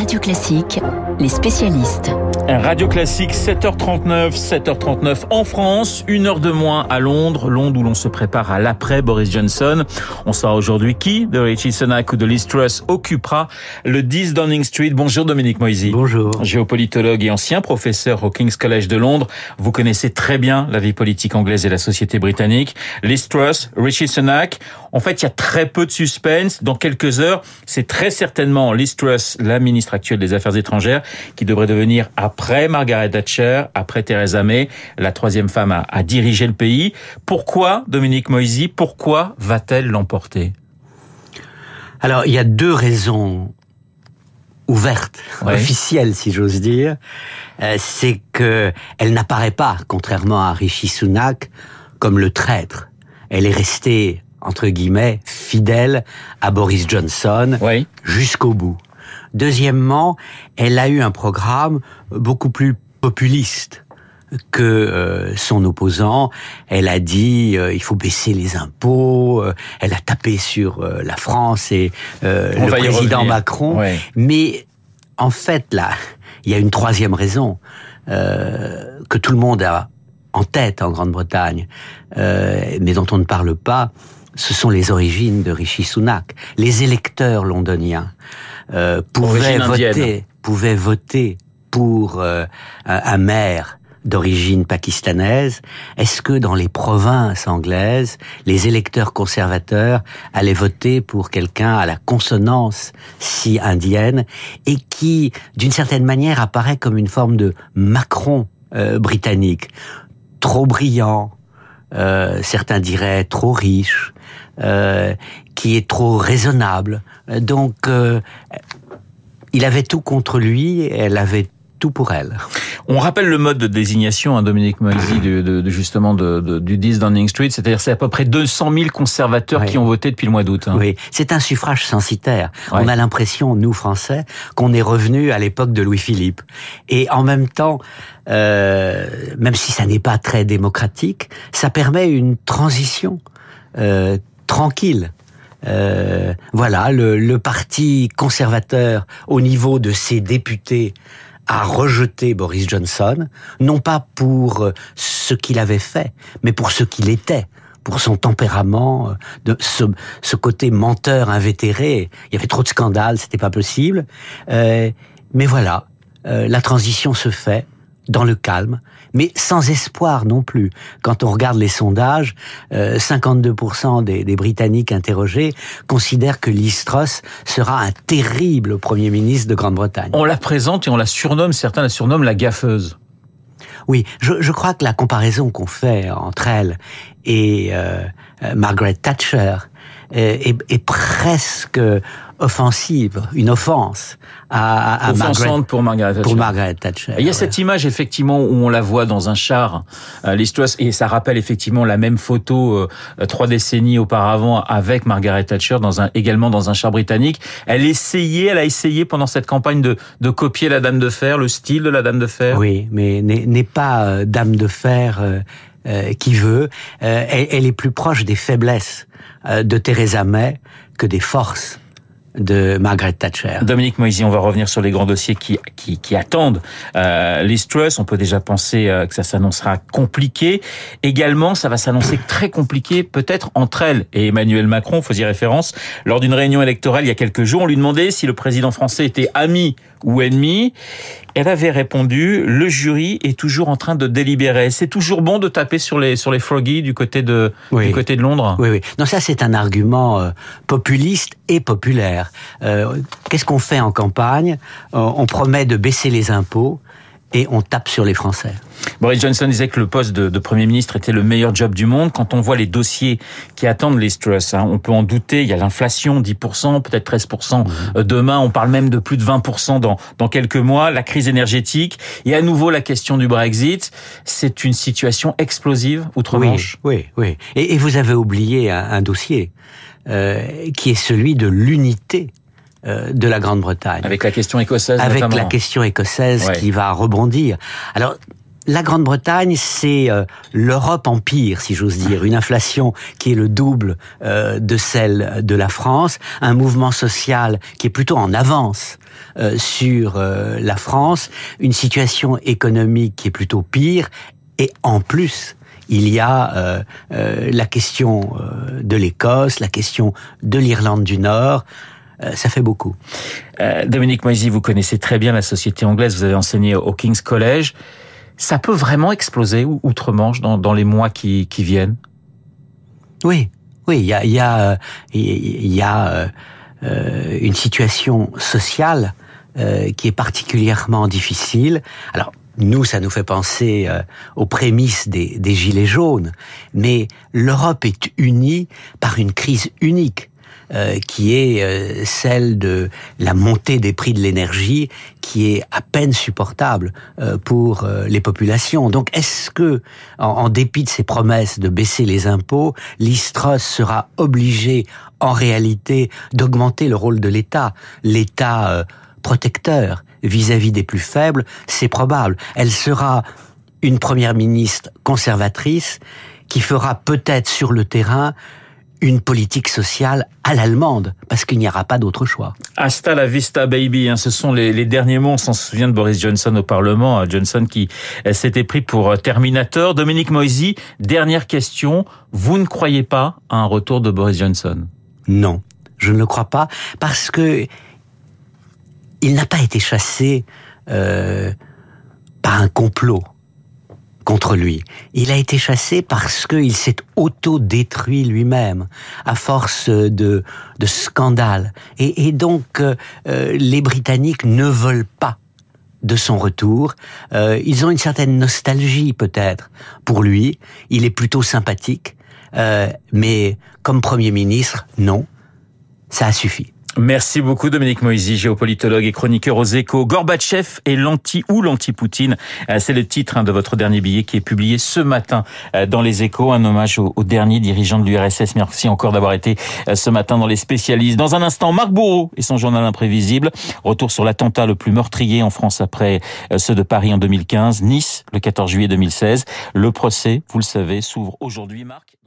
Radio Classique, les spécialistes. Radio Classique, 7h39, 7h39 en France, une heure de moins à Londres, Londres où l'on se prépare à l'après Boris Johnson. On saura aujourd'hui qui, de Richie Sunak ou de Liz Truss, occupera le 10 Downing Street. Bonjour Dominique Moisy. Bonjour. Géopolitologue et ancien professeur au King's College de Londres. Vous connaissez très bien la vie politique anglaise et la société britannique. Liz Truss, Richie Sunak. En fait, il y a très peu de suspense. Dans quelques heures, c'est très certainement Liz Truss, la ministre actuelle des Affaires étrangères, qui devrait devenir, après Margaret Thatcher, après Theresa May, la troisième femme à, à diriger le pays. Pourquoi, Dominique Moisy, pourquoi va-t-elle l'emporter? Alors, il y a deux raisons ouvertes, Ouais. officielles, si j'ose dire. Euh, c'est que elle n'apparaît pas, contrairement à Rishi Sunak, comme le traître. Elle est restée entre guillemets fidèle à Boris Johnson jusqu'au bout. Deuxièmement, elle a eu un programme beaucoup plus populiste que euh, son opposant. Elle a dit euh, il faut baisser les impôts. euh, elle a tapé sur la France et On le président. Macron. Ouais. Mais en fait, là, il y a une troisième raison que tout le monde a en tête en Grande-Bretagne, mais dont on ne parle pas. Ce sont les origines de Rishi Sunak. Les électeurs londoniens euh, pouvaient voter, pouvaient voter pour euh, un, un maire d'origine pakistanaise, est-ce que dans les provinces anglaises, les électeurs conservateurs allaient voter pour quelqu'un à la consonance si indienne et qui, d'une certaine manière, apparaît comme une forme de Macron euh, britannique, trop brillant, euh, certains diraient trop riche, euh, qui est trop raisonnable. Euh, Donc, euh, il avait tout contre lui, elle avait tout pour elle. On rappelle le mode de désignation, hein, Dominique Moisy, de, de- de justement de, du 10 Downing Street, c'est-à-dire c'est à peu près 200 000 conservateurs Oui. qui ont voté depuis le mois d'août. hein. Oui, c'est un suffrage censitaire. Ouais. On a l'impression, nous Français, qu'on est revenu à l'époque de Louis-Philippe. Et en même temps, euh, même si ça n'est pas très démocratique, ça permet une transition euh, tranquille. Euh, voilà, le, le parti conservateur, au niveau de ses députés, a rejeté Boris Johnson, non pas pour euh, ce qu'il avait fait, mais pour ce qu'il était, pour son tempérament, euh, de ce, ce côté menteur invétéré. Il y avait trop de scandales, c'était pas possible. Euh, mais voilà, euh, la transition se fait dans le calme, mais sans espoir non plus. Quand on regarde les sondages, euh, 52% des, des Britanniques interrogés considèrent que Liz Truss sera un terrible Premier ministre de Grande-Bretagne. On la présente et on la surnomme, certains la surnomment la gaffeuse. Oui, je, je crois que la comparaison qu'on fait entre elle et euh, euh, Margaret Thatcher euh, est, est presque offensive, une offense à, à, Margaret, pour Margaret Thatcher. pour Margaret Thatcher. Il y a ouais. cette image effectivement où on la voit dans un char, euh, Truss, et ça rappelle effectivement la même photo euh, trois décennies auparavant avec Margaret Thatcher dans un également dans un char britannique. Elle essayait, elle a essayé pendant cette campagne de de copier la Dame de Fer, le style de la Dame de Fer. Oui, mais n'est n'est pas euh, dame de fer euh, euh, qui veut. Euh, elle, elle est plus proche des faiblesses euh, de Theresa May que des forces de Margaret Thatcher. Dominique Moisy, on va revenir sur les grands dossiers qui, qui, qui attendent euh, Liz Truss. On peut déjà penser euh, que ça s'annoncera compliqué. Également, ça va s'annoncer très compliqué, peut-être entre elle et Emmanuel Macron, y référence. Lors d'une réunion électorale il y a quelques jours, on lui demandait si le président français était ami ou ennemi. Elle avait répondu le jury est toujours en train de délibérer. C'est toujours bon de taper sur les sur les froggies du côté de Oui. du côté de Londres. Oui, oui. Non, ça c'est un argument euh, populiste et populaire. Euh, Qu'est-ce qu'on fait en campagne? Euh, On promet de baisser les impôts et on tape sur les Français. Boris Johnson disait que le poste de, de Premier ministre était le meilleur job du monde. Quand on voit les dossiers qui attendent les Truss, hein, on peut en douter. Il y a l'inflation, 10%, peut-être 13% euh, demain. On parle même de plus de 20% dans, dans quelques mois. La crise énergétique. Et à nouveau, la question du Brexit. C'est une situation explosive outre-Manche? Oui, oui, oui. Et, et vous avez oublié un, un dossier euh, qui est celui de l'unité de la Grande-Bretagne. Avec la question écossaise avec notamment. la question écossaise Ouais. qui va rebondir. Alors, la Grande-Bretagne, c'est euh, l'Europe empire, si j'ose dire, une inflation qui est le double euh, de celle de la France, un mouvement social qui est plutôt en avance euh, sur la France, une situation économique qui est plutôt pire, et en plus, il y a la question de l'Écosse, la question de l'Irlande du Nord, ça fait beaucoup. Dominique Moisy, vous connaissez très bien la société anglaise, vous avez enseigné au King's College ça peut vraiment exploser outre-Manche dans, dans les mois qui, qui viennent? Oui, oui, il y a, y a, il y a euh, euh, une situation sociale euh, qui est particulièrement difficile. Alors, nous, ça nous fait penser euh, aux prémices des, des Gilets jaunes, mais l'Europe est unie par une crise unique. Euh, qui est euh, celle de la montée des prix de l'énergie, qui est à peine supportable euh, pour les populations. Donc, est-ce que, en, dépit de ses promesses de baisser les impôts, l'Istros sera obligé, en réalité, d'augmenter le rôle de l'État, l'État protecteur vis-à-vis -vis des plus faibles C'est probable. Elle sera une première ministre conservatrice qui fera peut-être sur le terrain une politique sociale à l'allemande, parce qu'il n'y aura pas d'autre choix. Hasta la vista, baby. Hein, ce sont les, derniers mots. On s'en souvient de Boris Johnson au Parlement. Hein, Johnson qui euh, s'était pris pour euh, Terminator. Dominique Moisy, dernière question. Vous ne croyez pas à un retour de Boris Johnson? Non, je ne le crois pas, parce que il n'a pas été chassé euh, par un complot contre lui. Il a été chassé parce qu'il s'est auto-détruit lui-même à force de, de scandales. Et, donc, euh, les Britanniques ne veulent pas de son retour. Euh, ils ont une certaine nostalgie peut-être pour lui. Il est plutôt sympathique. Euh, mais comme Premier ministre, non. Ça a suffi. Merci beaucoup Dominique Moisy, géopolitologue et chroniqueur aux échos. Gorbatchev et l'anti ou l'anti-Poutine, euh, c'est le titre hein, de votre dernier billet qui est publié ce matin euh, dans les échos, un hommage au, dernier dirigeant de l'URSS. Merci encore d'avoir été euh, ce matin dans les spécialistes. Dans un instant, Marc Bourreau et son journal imprévisible. Retour sur l'attentat le plus meurtrier en France après ceux de Paris en 2015, Nice le 14 juillet 2016. Le procès, vous le savez, s'ouvre aujourd'hui, Marc.